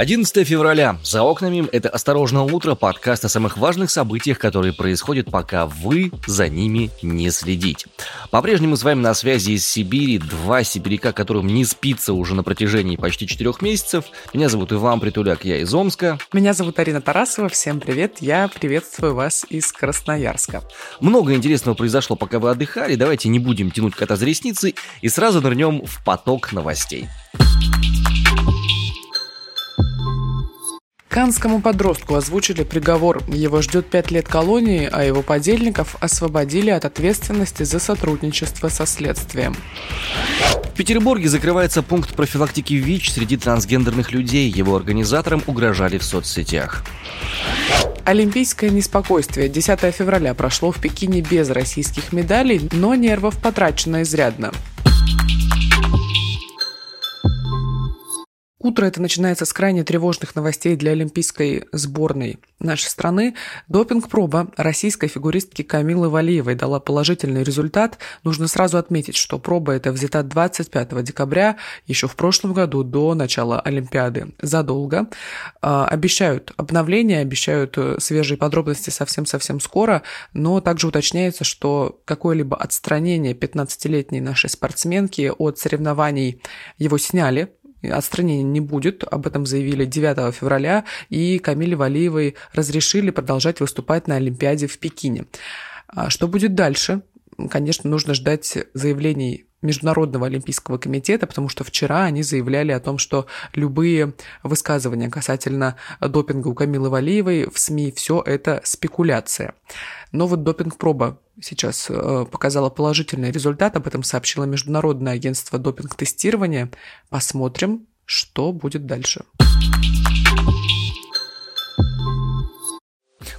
11 февраля. За окнами это «Осторожно утро» подкаст о самых важных событиях, которые происходят, пока вы за ними не следите. По-прежнему с вами на связи из Сибири два сибиряка, которым не спится уже на протяжении почти четырех месяцев. Меня зовут Иван Притуляк, я из Омска. Меня зовут Арина Тарасова, всем привет, я приветствую вас из Красноярска. Много интересного произошло, пока вы отдыхали, давайте не будем тянуть кота за ресницы и сразу нырнем в поток новостей. Канскому подростку озвучили приговор. Его ждет пять лет колонии, а его подельников освободили от ответственности за сотрудничество со следствием. В Петербурге закрывается пункт профилактики ВИЧ среди трансгендерных людей. Его организаторам угрожали в соцсетях. Олимпийское неспокойствие 10 февраля прошло в Пекине без российских медалей, но нервов потрачено изрядно. Утро это начинается с крайне тревожных новостей для олимпийской сборной нашей страны. Допинг-проба российской фигуристки Камилы Валиевой дала положительный результат. Нужно сразу отметить, что проба эта взята 25 декабря, еще в прошлом году, до начала Олимпиады. Задолго. А, обещают обновление, обещают э, свежие подробности совсем-совсем скоро, но также уточняется, что какое-либо отстранение 15-летней нашей спортсменки от соревнований его сняли, Отстранения не будет, об этом заявили 9 февраля, и Камиле Валиевой разрешили продолжать выступать на Олимпиаде в Пекине. А что будет дальше? Конечно, нужно ждать заявлений Международного олимпийского комитета, потому что вчера они заявляли о том, что любые высказывания касательно допинга у Камилы Валиевой в СМИ все это спекуляция. Но вот допинг-проба сейчас э, показала положительный результат, об этом сообщило Международное агентство допинг-тестирования. Посмотрим, что будет дальше.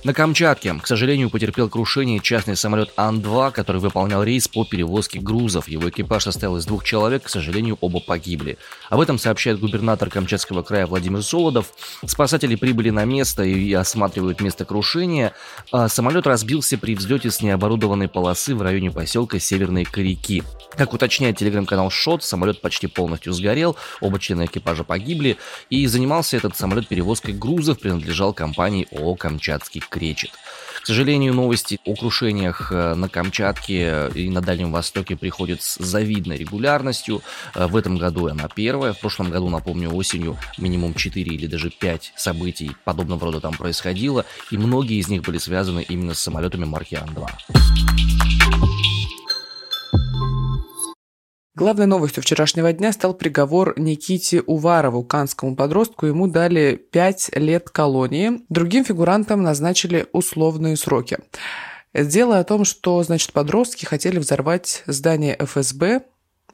На Камчатке, к сожалению, потерпел крушение частный самолет Ан-2, который выполнял рейс по перевозке грузов. Его экипаж состоял из двух человек, к сожалению, оба погибли. Об этом сообщает губернатор Камчатского края Владимир Солодов. Спасатели прибыли на место и осматривают место крушения. А самолет разбился при взлете с необорудованной полосы в районе поселка Северные Коряки. Как уточняет телеграм-канал Шот, самолет почти полностью сгорел, оба члена экипажа погибли, и занимался этот самолет перевозкой грузов, принадлежал компании ООО «Камчатский кречет. К сожалению, новости о крушениях э, на Камчатке и на Дальнем Востоке приходят с завидной регулярностью. Э, в этом году она первая. В прошлом году, напомню, осенью минимум 4 или даже 5 событий подобного рода там происходило, и многие из них были связаны именно с самолетами марки Ан-2. Главной новостью вчерашнего дня стал приговор Никите Уварову, канскому подростку. Ему дали 5 лет колонии. Другим фигурантам назначили условные сроки. Дело о том, что, значит, подростки хотели взорвать здание ФСБ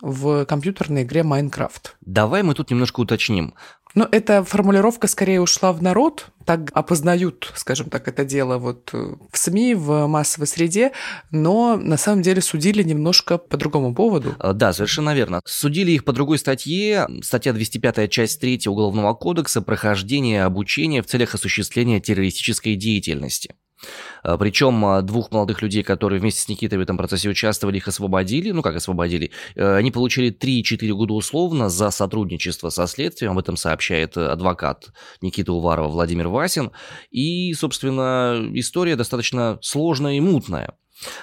в компьютерной игре Майнкрафт. Давай мы тут немножко уточним. Но эта формулировка скорее ушла в народ, так опознают, скажем так, это дело вот э, в СМИ, в массовой среде, но на самом деле судили немножко по другому поводу. А, да, совершенно верно. Судили их по другой статье, статья 205, часть 3 Уголовного кодекса «Прохождение обучения в целях осуществления террористической деятельности». А, Причем а, двух молодых людей, которые вместе с Никитой в этом процессе участвовали, их освободили. Ну, как освободили? Э, они получили 3-4 года условно за сотрудничество со следствием. Об этом сообщает адвокат Никиты Уварова Владимир Васин. И, собственно, история достаточно сложная и мутная.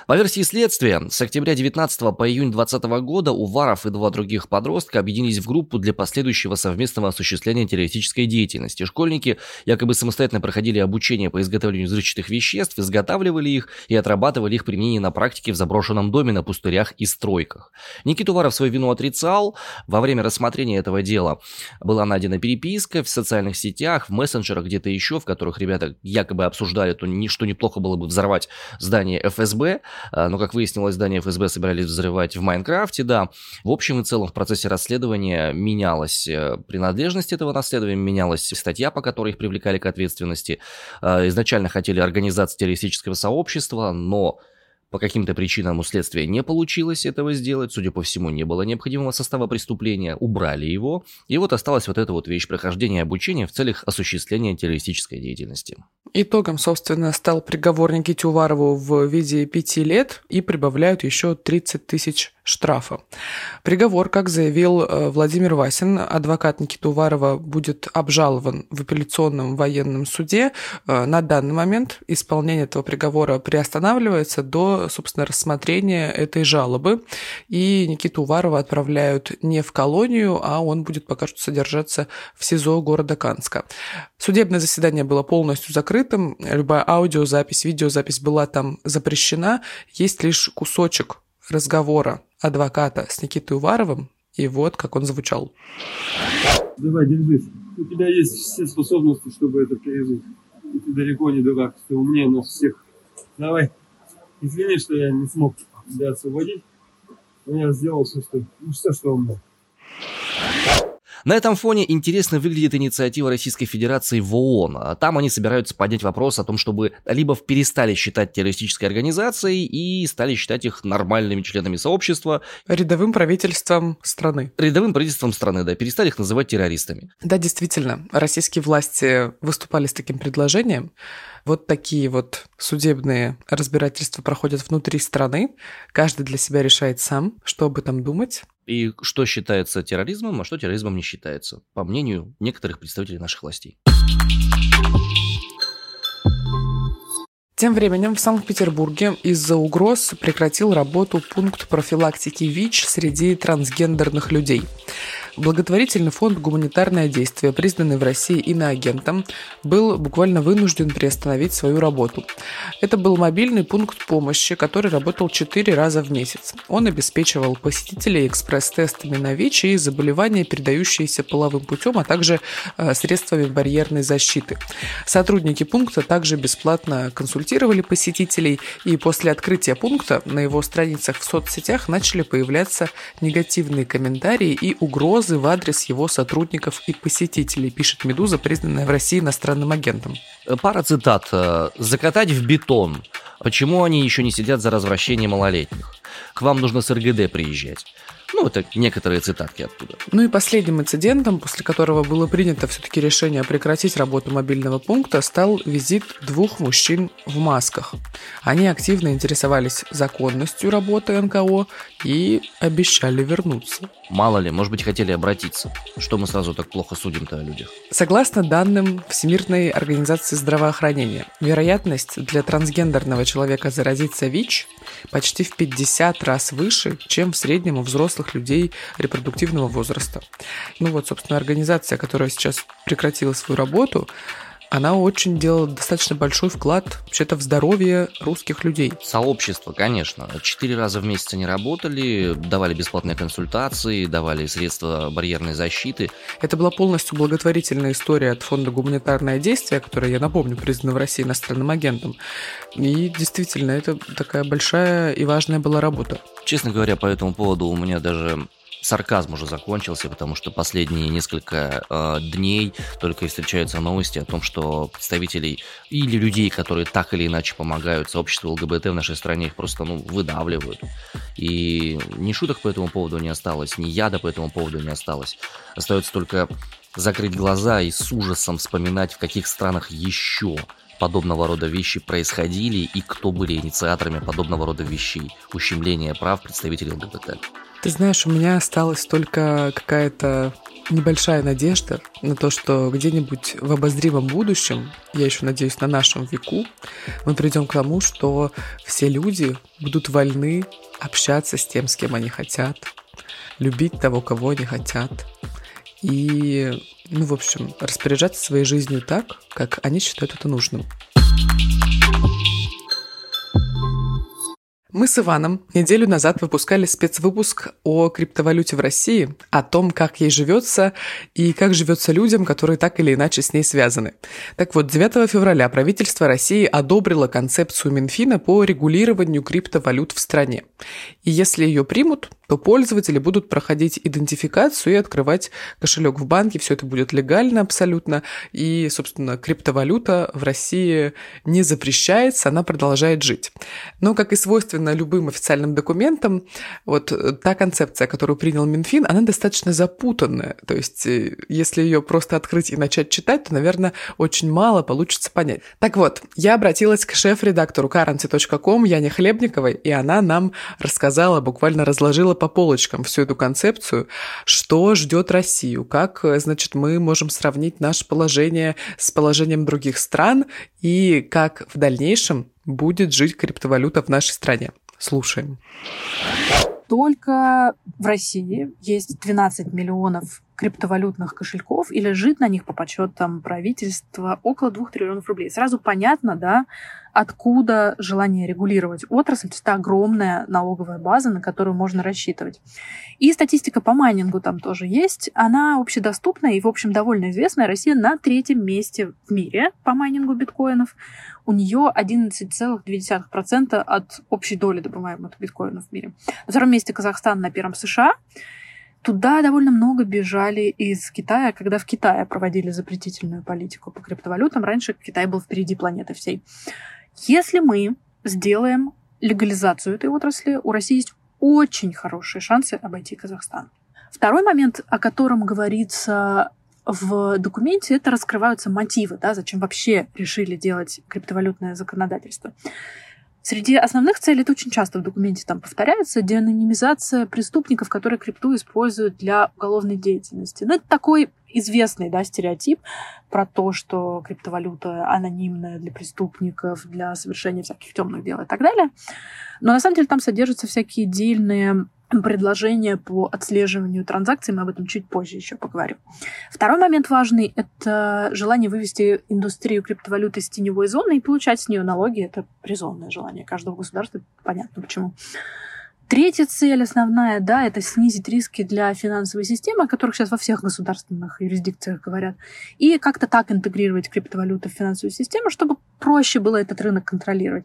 По версии следствия, с октября 19 по июнь 20 года Уваров и два других подростка объединились в группу для последующего совместного осуществления террористической деятельности. Школьники якобы самостоятельно проходили обучение по изготовлению взрывчатых веществ, изготавливали их и отрабатывали их применение на практике в заброшенном доме на пустырях и стройках. Никит Уваров свою вину отрицал. Во время рассмотрения этого дела была найдена переписка в социальных сетях, в мессенджерах, где-то еще, в которых ребята якобы обсуждали, то, что неплохо было бы взорвать здание ФСБ, А, но, как выяснилось, здание ФСБ собирались взрывать в Майнкрафте, да. В общем и целом в процессе расследования менялась э, принадлежность этого расследования, менялась статья, по которой их привлекали к ответственности. А, изначально хотели организации террористического сообщества, но по каким-то причинам у следствия не получилось этого сделать, судя по всему, не было необходимого состава преступления, убрали его, и вот осталась вот эта вот вещь прохождения обучения в целях осуществления террористической деятельности. Итогом, собственно, стал приговор Никите Уварову в виде пяти лет и прибавляют еще 30 тысяч штрафа. Приговор, как заявил э, Владимир Васин, адвокат Никиты Уварова, будет обжалован в апелляционном военном суде. Э, на данный момент исполнение этого приговора приостанавливается до, собственно, рассмотрения этой жалобы. И Никиту Уварова отправляют не в колонию, а он будет пока что содержаться в СИЗО города Канска. Судебное заседание было полностью закрытым. Любая аудиозапись, видеозапись была там запрещена. Есть лишь кусочек разговора адвоката с Никитой Уваровым, и вот как он звучал. Давай, держись. У тебя есть все способности, чтобы это пережить. И ты далеко не дурак, ты умнее нас всех. Давай. Извини, что я не смог тебя освободить. Но я сделал все, что, ну, все, что мог. На этом фоне интересно выглядит инициатива Российской Федерации в ООН. Там они собираются поднять вопрос о том, чтобы либо перестали считать террористической организацией и стали считать их нормальными членами сообщества. Рядовым правительством страны. Рядовым правительством страны, да, перестали их называть террористами. Да, действительно, российские власти выступали с таким предложением. Вот такие вот судебные разбирательства проходят внутри страны. Каждый для себя решает сам, что об этом думать. И что считается терроризмом, а что терроризмом не считается, по мнению некоторых представителей наших властей. Тем временем в Санкт-Петербурге из-за угроз прекратил работу пункт профилактики ВИЧ среди трансгендерных людей. Благотворительный фонд «Гуманитарное действие», признанный в России иноагентом, был буквально вынужден приостановить свою работу. Это был мобильный пункт помощи, который работал 4 раза в месяц. Он обеспечивал посетителей экспресс-тестами на ВИЧ и заболевания, передающиеся половым путем, а также э, средствами барьерной защиты. Сотрудники пункта также бесплатно консультировали посетителей, и после открытия пункта на его страницах в соцсетях начали появляться негативные комментарии и угрозы угрозы в адрес его сотрудников и посетителей, пишет «Медуза», признанная в России иностранным агентом. Пара цитат. «Закатать в бетон. Почему они еще не сидят за развращение малолетних? К вам нужно с РГД приезжать. Ну, это некоторые цитатки оттуда. Ну и последним инцидентом, после которого было принято все-таки решение прекратить работу мобильного пункта, стал визит двух мужчин в масках. Они активно интересовались законностью работы НКО и обещали вернуться. Мало ли, может быть, хотели обратиться. Что мы сразу так плохо судим-то о людях? Согласно данным Всемирной организации здравоохранения, вероятность для трансгендерного человека заразиться ВИЧ почти в 50 раз выше, чем в среднем у взрослых людей репродуктивного возраста. Ну вот, собственно, организация, которая сейчас прекратила свою работу, она очень делала достаточно большой вклад вообще-то в здоровье русских людей. Сообщество, конечно. Четыре раза в месяц они работали, давали бесплатные консультации, давали средства барьерной защиты. Это была полностью благотворительная история от фонда «Гуманитарное действие», которое, я напомню, признано в России иностранным агентом. И действительно, это такая большая и важная была работа. Честно говоря, по этому поводу у меня даже сарказм уже закончился, потому что последние несколько э, дней только и встречаются новости о том, что представителей или людей, которые так или иначе помогают сообществу ЛГБТ в нашей стране, их просто ну, выдавливают. И ни шуток по этому поводу не осталось, ни яда по этому поводу не осталось. Остается только закрыть глаза и с ужасом вспоминать, в каких странах еще подобного рода вещи происходили и кто были инициаторами подобного рода вещей, ущемления прав представителей ЛГБТ. Ты знаешь, у меня осталась только какая-то небольшая надежда на то, что где-нибудь в обозримом будущем, я еще надеюсь, на нашем веку, мы придем к тому, что все люди будут вольны общаться с тем, с кем они хотят, любить того, кого они хотят, и, ну, в общем, распоряжаться своей жизнью так, как они считают это нужным. Мы с Иваном неделю назад выпускали спецвыпуск о криптовалюте в России, о том, как ей живется и как живется людям, которые так или иначе с ней связаны. Так вот, 9 февраля правительство России одобрило концепцию Минфина по регулированию криптовалют в стране. И если ее примут, то пользователи будут проходить идентификацию и открывать кошелек в банке. Все это будет легально абсолютно. И, собственно, криптовалюта в России не запрещается, она продолжает жить. Но, как и свойственно любым официальным документам, вот та концепция, которую принял Минфин, она достаточно запутанная. То есть, э, если ее просто открыть и начать читать, то, наверное, очень мало получится понять. Так вот, я обратилась к шеф-редактору currency.com Яне Хлебниковой, и она нам рассказала, буквально разложила разложила по полочкам всю эту концепцию, что ждет Россию, как, значит, мы можем сравнить наше положение с положением других стран и как в дальнейшем будет жить криптовалюта в нашей стране. Слушаем. Только в России есть 12 миллионов криптовалютных кошельков и лежит на них по подсчетам правительства около 2 триллионов рублей. Сразу понятно, да, откуда желание регулировать отрасль. Это огромная налоговая база, на которую можно рассчитывать. И статистика по майнингу там тоже есть. Она общедоступная и, в общем, довольно известная. Россия на третьем месте в мире по майнингу биткоинов. У нее 11,2% от общей доли добываемых биткоинов в мире. На втором месте Казахстан, на первом США. Туда довольно много бежали из Китая, когда в Китае проводили запретительную политику по криптовалютам. Раньше Китай был впереди планеты всей. Если мы сделаем легализацию этой отрасли, у России есть очень хорошие шансы обойти Казахстан. Второй момент, о котором говорится в документе, это раскрываются мотивы, да, зачем вообще решили делать криптовалютное законодательство. Среди основных целей, это очень часто в документе там повторяется, деанонимизация преступников, которые крипту используют для уголовной деятельности. Ну, это такой известный да, стереотип про то, что криптовалюта анонимная для преступников, для совершения всяких темных дел и так далее. Но на самом деле там содержатся всякие дельные предложения по отслеживанию транзакций, мы об этом чуть позже еще поговорим. Второй момент важный — это желание вывести индустрию криптовалюты из теневой зоны и получать с нее налоги. Это резонное желание каждого государства, понятно почему. Третья цель основная, да, это снизить риски для финансовой системы, о которых сейчас во всех государственных юрисдикциях говорят, и как-то так интегрировать криптовалюту в финансовую систему, чтобы проще было этот рынок контролировать.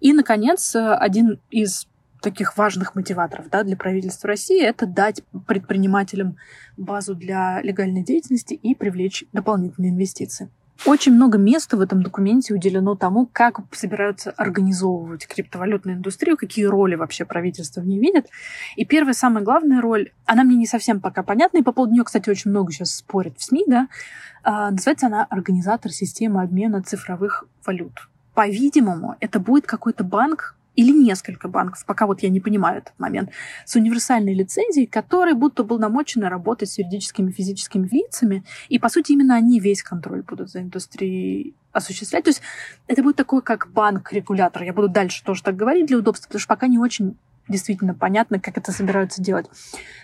И, наконец, один из таких важных мотиваторов да, для правительства России это дать предпринимателям базу для легальной деятельности и привлечь дополнительные инвестиции. Очень много места в этом документе уделено тому, как собираются организовывать криптовалютную индустрию, какие роли вообще правительство в ней видит. И первая, самая главная роль, она мне не совсем пока понятна, и по поводу нее, кстати, очень много сейчас спорят в СМИ, да, а, называется она организатор системы обмена цифровых валют. По-видимому, это будет какой-то банк, или несколько банков, пока вот я не понимаю этот момент, с универсальной лицензией, которые будто полномочены работать с юридическими и физическими лицами, и, по сути, именно они весь контроль будут за индустрией осуществлять. То есть это будет такой, как банк-регулятор. Я буду дальше тоже так говорить для удобства, потому что пока не очень действительно понятно, как это собираются делать.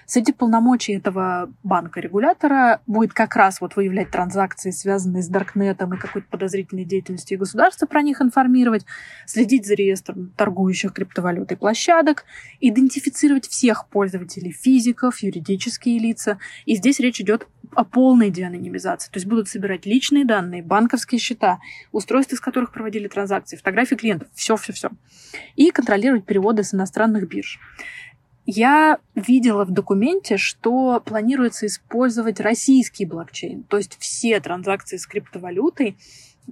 Среди полномочий этого банка-регулятора будет как раз вот выявлять транзакции, связанные с Даркнетом и какой-то подозрительной деятельностью государства, про них информировать, следить за реестром торгующих криптовалютой площадок, идентифицировать всех пользователей физиков, юридические лица. И здесь речь идет о полной деанонимизации. То есть будут собирать личные данные, банковские счета, устройства, из которых проводили транзакции, фотографии клиентов, все-все-все. И контролировать переводы с иностранных бирж. Я видела в документе, что планируется использовать российский блокчейн, то есть все транзакции с криптовалютой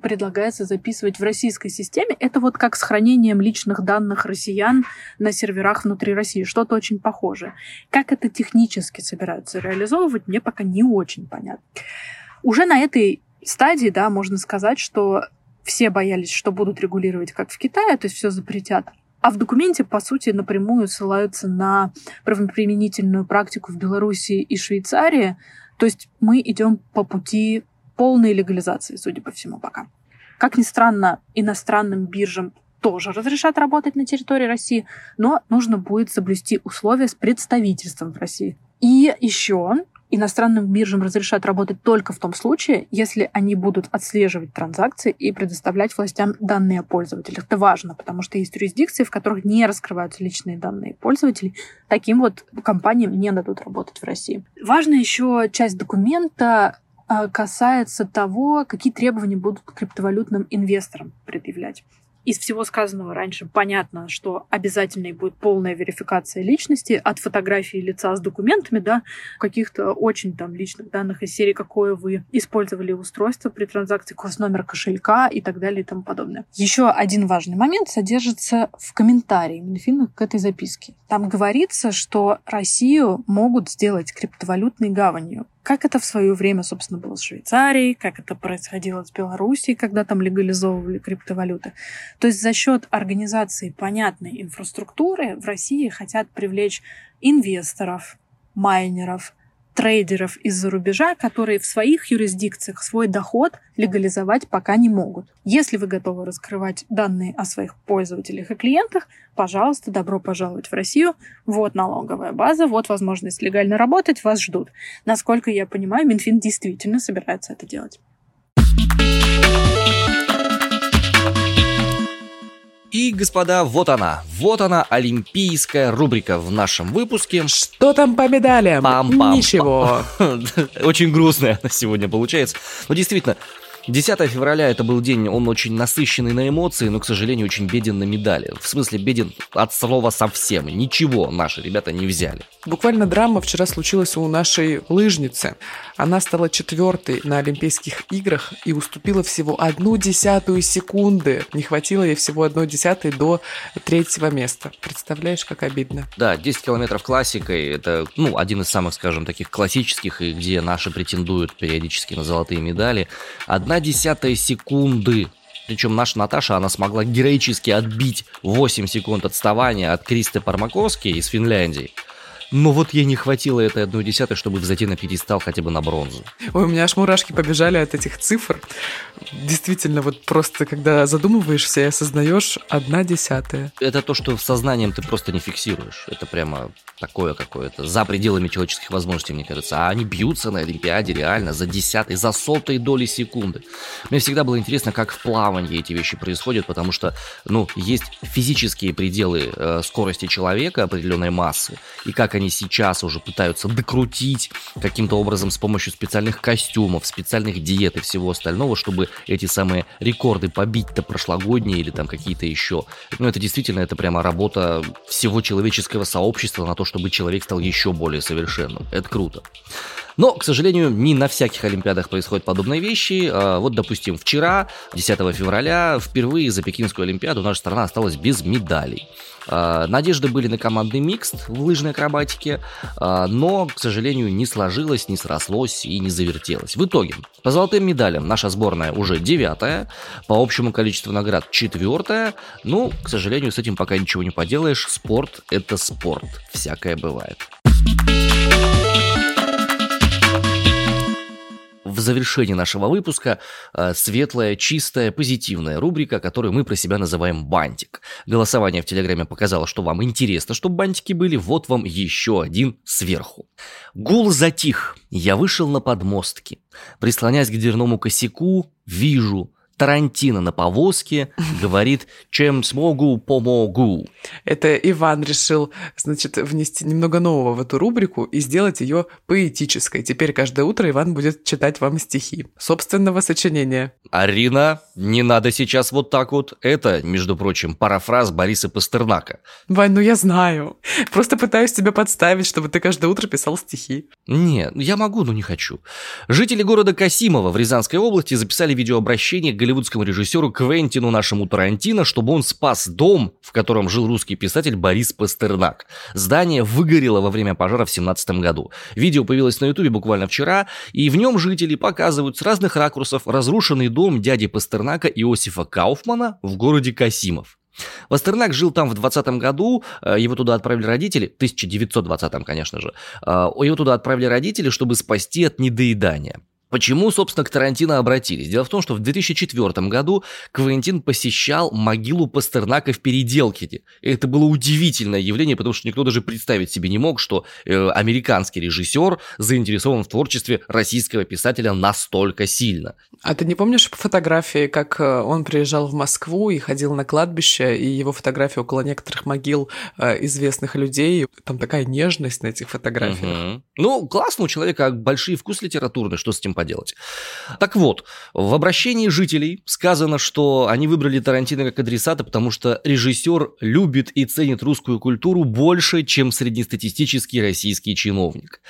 предлагается записывать в российской системе. Это вот как с хранением личных данных россиян на серверах внутри России. Что-то очень похожее. Как это технически собираются реализовывать, мне пока не очень понятно. Уже на этой стадии, да, можно сказать, что все боялись, что будут регулировать как в Китае, то есть все запретят. А в документе, по сути, напрямую ссылаются на правоприменительную практику в Беларуси и Швейцарии. То есть мы идем по пути полной легализации, судя по всему, пока. Как ни странно, иностранным биржам тоже разрешат работать на территории России, но нужно будет соблюсти условия с представительством в России. И еще иностранным биржам разрешат работать только в том случае, если они будут отслеживать транзакции и предоставлять властям данные о пользователях. Это важно, потому что есть юрисдикции, в которых не раскрываются личные данные пользователей. Таким вот компаниям не дадут работать в России. Важная еще часть документа а, касается того, какие требования будут криптовалютным инвесторам предъявлять из всего сказанного раньше понятно, что обязательной будет полная верификация личности от фотографии лица с документами, да, каких-то очень там личных данных из серии, какое вы использовали устройство при транзакции, курс номер кошелька и так далее и тому подобное. Еще один важный момент содержится в комментарии Минфина к этой записке. Там говорится, что Россию могут сделать криптовалютной гаванью как это в свое время, собственно, было с Швейцарией, как это происходило с Белоруссией, когда там легализовывали криптовалюты. То есть за счет организации понятной инфраструктуры в России хотят привлечь инвесторов, майнеров, трейдеров из-за рубежа, которые в своих юрисдикциях свой доход легализовать пока не могут. Если вы готовы раскрывать данные о своих пользователях и клиентах, пожалуйста, добро пожаловать в Россию. Вот налоговая база, вот возможность легально работать, вас ждут. Насколько я понимаю, Минфин действительно собирается это делать. И, господа, вот она. Вот она, олимпийская рубрика в нашем выпуске. Что там по медалям? Пам-пам. Ничего. Очень грустная она сегодня получается. Но действительно, 10 февраля это был день, он очень насыщенный на эмоции, но, к сожалению, очень беден на медали. В смысле, беден от слова совсем. Ничего наши ребята не взяли. Буквально драма вчера случилась у нашей лыжницы. Она стала четвертой на Олимпийских играх и уступила всего одну десятую секунды. Не хватило ей всего одной десятой до третьего места. Представляешь, как обидно. Да, 10 километров классикой, это, ну, один из самых, скажем, таких классических, и где наши претендуют периодически на золотые медали. Одна десятая секунды причем наша Наташа, она смогла героически отбить 8 секунд отставания от Кристы Пармаковски из Финляндии. Но вот ей не хватило этой одной десятой, чтобы взойти на пьедестал хотя бы на бронзу. Ой, у меня аж мурашки побежали от этих цифр. Действительно, вот просто когда задумываешься и осознаешь одна десятая. Это то, что сознанием ты просто не фиксируешь. Это прямо такое какое-то, за пределами человеческих возможностей, мне кажется. А они бьются на Олимпиаде реально за десятые, за сотые доли секунды. Мне всегда было интересно, как в плавании эти вещи происходят, потому что, ну, есть физические пределы э, скорости человека, определенной массы, и как они сейчас уже пытаются докрутить каким-то образом с помощью специальных костюмов, специальных диет и всего остального, чтобы эти самые рекорды побить-то прошлогодние или там какие-то еще. Ну, это действительно, это прямо работа всего человеческого сообщества на то, чтобы человек стал еще более совершенным. Это круто. Но, к сожалению, не на всяких Олимпиадах происходят подобные вещи. А, вот, допустим, вчера, 10 февраля, впервые за Пекинскую Олимпиаду наша страна осталась без медалей. А, надежды были на командный микст в лыжной акробатике, а, но, к сожалению, не сложилось, не срослось и не завертелось. В итоге, по золотым медалям наша сборная уже девятая, по общему количеству наград четвертая. Ну, к сожалению, с этим пока ничего не поделаешь. Спорт – это спорт. Всякое бывает. В завершении нашего выпуска э, светлая, чистая, позитивная рубрика, которую мы про себя называем «Бантик». Голосование в Телеграме показало, что вам интересно, чтобы бантики были. Вот вам еще один сверху. Гул затих. Я вышел на подмостки. Прислонясь к дверному косяку, вижу – Тарантино на повозке говорит «Чем смогу, помогу». Это Иван решил, значит, внести немного нового в эту рубрику и сделать ее поэтической. Теперь каждое утро Иван будет читать вам стихи собственного сочинения. Арина, не надо сейчас вот так вот. Это, между прочим, парафраз Бориса Пастернака. Вань, ну я знаю. Просто пытаюсь тебя подставить, чтобы ты каждое утро писал стихи. Нет, я могу, но не хочу. Жители города Касимова в Рязанской области записали видеообращение к голливудскому режиссеру Квентину нашему Тарантино, чтобы он спас дом, в котором жил русский писатель Борис Пастернак. Здание выгорело во время пожара в 17 году. Видео появилось на ютубе буквально вчера, и в нем жители показывают с разных ракурсов разрушенный дом дяди Пастернака Иосифа Кауфмана в городе Касимов. Пастернак жил там в 20 году, э, его туда отправили родители, 1920, конечно же, э, его туда отправили родители, чтобы спасти от недоедания. Почему, собственно, к Тарантино обратились? Дело в том, что в 2004 году Квентин посещал могилу Пастернака в Переделкине. И это было удивительное явление, потому что никто даже представить себе не мог, что э, американский режиссер заинтересован в творчестве российского писателя настолько сильно. А ты не помнишь фотографии, как э, он приезжал в Москву и ходил на кладбище, и его фотографии около некоторых могил э, известных людей? Там такая нежность на этих фотографиях. Угу. Ну, классно, у человека большой вкус литературный, что с этим поделать. Так вот, в обращении жителей сказано, что они выбрали Тарантино как адресата, потому что режиссер любит и ценит русскую культуру больше, чем среднестатистический российский чиновник.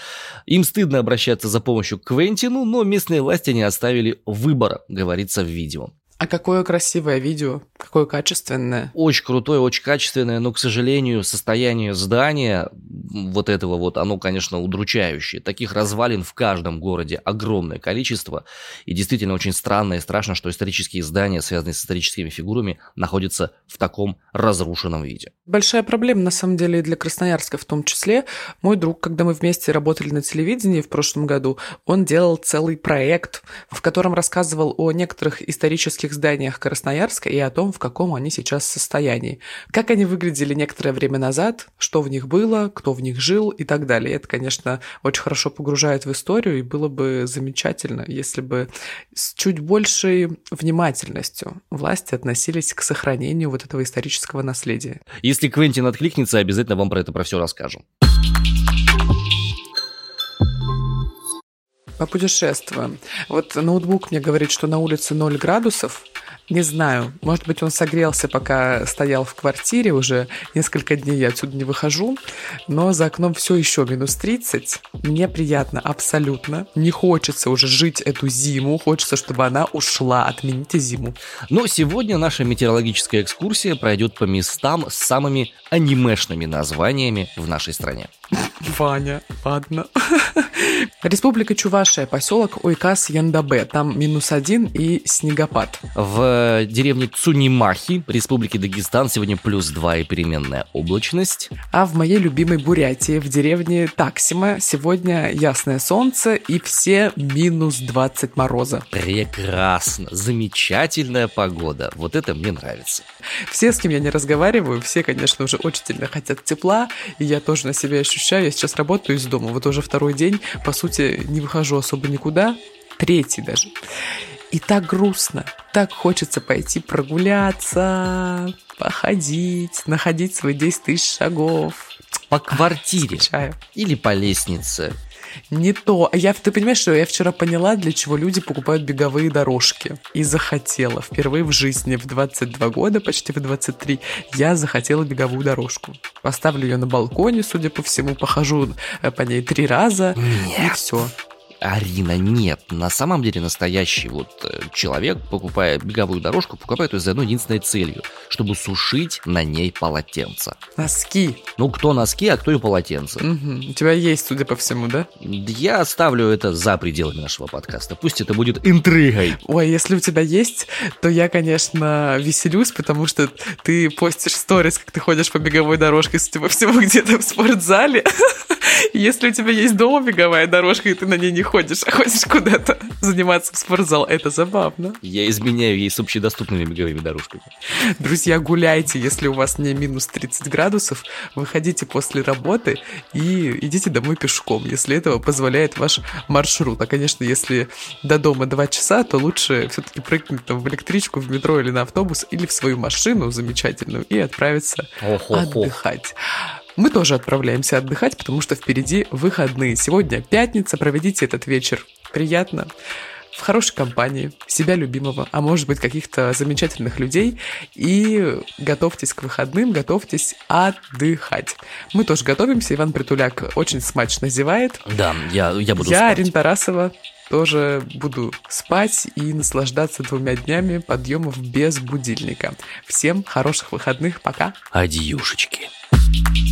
Им стыдно обращаться за помощью к Квентину, но местные власти не оставили выбора, говорится в видео. А какое красивое видео, какое качественное. Очень крутое, очень качественное, но, к сожалению, состояние здания вот этого вот, оно, конечно, удручающее. Таких развалин в каждом городе огромное количество. И действительно очень странно и страшно, что исторические здания, связанные с историческими фигурами, находятся в таком разрушенном виде. Большая проблема, на самом деле, и для Красноярска в том числе. Мой друг, когда мы вместе работали на телевидении в прошлом году, он делал целый проект, в котором рассказывал о некоторых исторических исторических зданиях Красноярска и о том, в каком они сейчас состоянии. Как они выглядели некоторое время назад, что в них было, кто в них жил и так далее. Это, конечно, очень хорошо погружает в историю, и было бы замечательно, если бы с чуть большей внимательностью власти относились к сохранению вот этого исторического наследия. Если Квентин откликнется, обязательно вам про это про все расскажем. Попутешествуем. Вот ноутбук мне говорит, что на улице 0 градусов. Не знаю, может быть, он согрелся, пока стоял в квартире, уже несколько дней я отсюда не выхожу, но за окном все еще минус 30. Мне приятно абсолютно. Не хочется уже жить эту зиму, хочется, чтобы она ушла. Отмените зиму. Но сегодня наша метеорологическая экскурсия пройдет по местам с самыми анимешными названиями в нашей стране. Ваня, ладно. Республика Чувашия, поселок Ойкас Яндабе. Там минус один и снегопад. В деревне Цунимахи, Республики Дагестан, сегодня плюс два и переменная облачность. А в моей любимой Бурятии, в деревне Таксима, сегодня ясное солнце и все минус 20 мороза. Прекрасно, замечательная погода. Вот это мне нравится. Все, с кем я не разговариваю, все, конечно, уже очень сильно хотят тепла, и я тоже на себе ощущаю. Я сейчас работаю из дома, вот уже второй день, по сути, не выхожу особо никуда, третий даже. И так грустно, так хочется пойти прогуляться, походить, находить свои 10 тысяч шагов. По квартире. Скучаю. Или по лестнице. Не то. Я, ты понимаешь, что я вчера поняла, для чего люди покупают беговые дорожки. И захотела. Впервые в жизни, в 22 года, почти в 23, я захотела беговую дорожку. Поставлю ее на балконе, судя по всему, похожу э, по ней три раза. Нет. И все. Арина, нет. На самом деле настоящий вот э, человек, покупая беговую дорожку, покупает ее за одной единственной целью, чтобы сушить на ней полотенце. Носки. Ну, кто носки, а кто и полотенце. Мгм. У тебя есть, судя по всему, да? Я оставлю это за пределами нашего подкаста. Пусть это будет интригой. Ой, если у тебя есть, то я, конечно, веселюсь, потому что ты постишь сторис, как ты ходишь по беговой дорожке, судя по всему, где-то в спортзале. Если у тебя есть дома беговая дорожка, и ты на ней не ходишь, а ходишь куда-то заниматься в спортзал, это забавно. Я изменяю ей с общедоступными беговыми дорожками. Друзья, гуляйте, если у вас не минус 30 градусов, выходите после работы и идите домой пешком, если этого позволяет ваш маршрут. А, конечно, если до дома 2 часа, то лучше все-таки прыгнуть там в электричку, в метро или на автобус, или в свою машину замечательную и отправиться Ох-ох-ох. отдыхать. Мы тоже отправляемся отдыхать, потому что впереди выходные. Сегодня пятница, проведите этот вечер приятно, в хорошей компании, себя любимого, а может быть каких-то замечательных людей, и готовьтесь к выходным, готовьтесь отдыхать. Мы тоже готовимся, Иван Притуляк очень смачно зевает. Да, я, я буду Я, спать. Арина Тарасова, тоже буду спать и наслаждаться двумя днями подъемов без будильника. Всем хороших выходных, пока! Адьюшечки.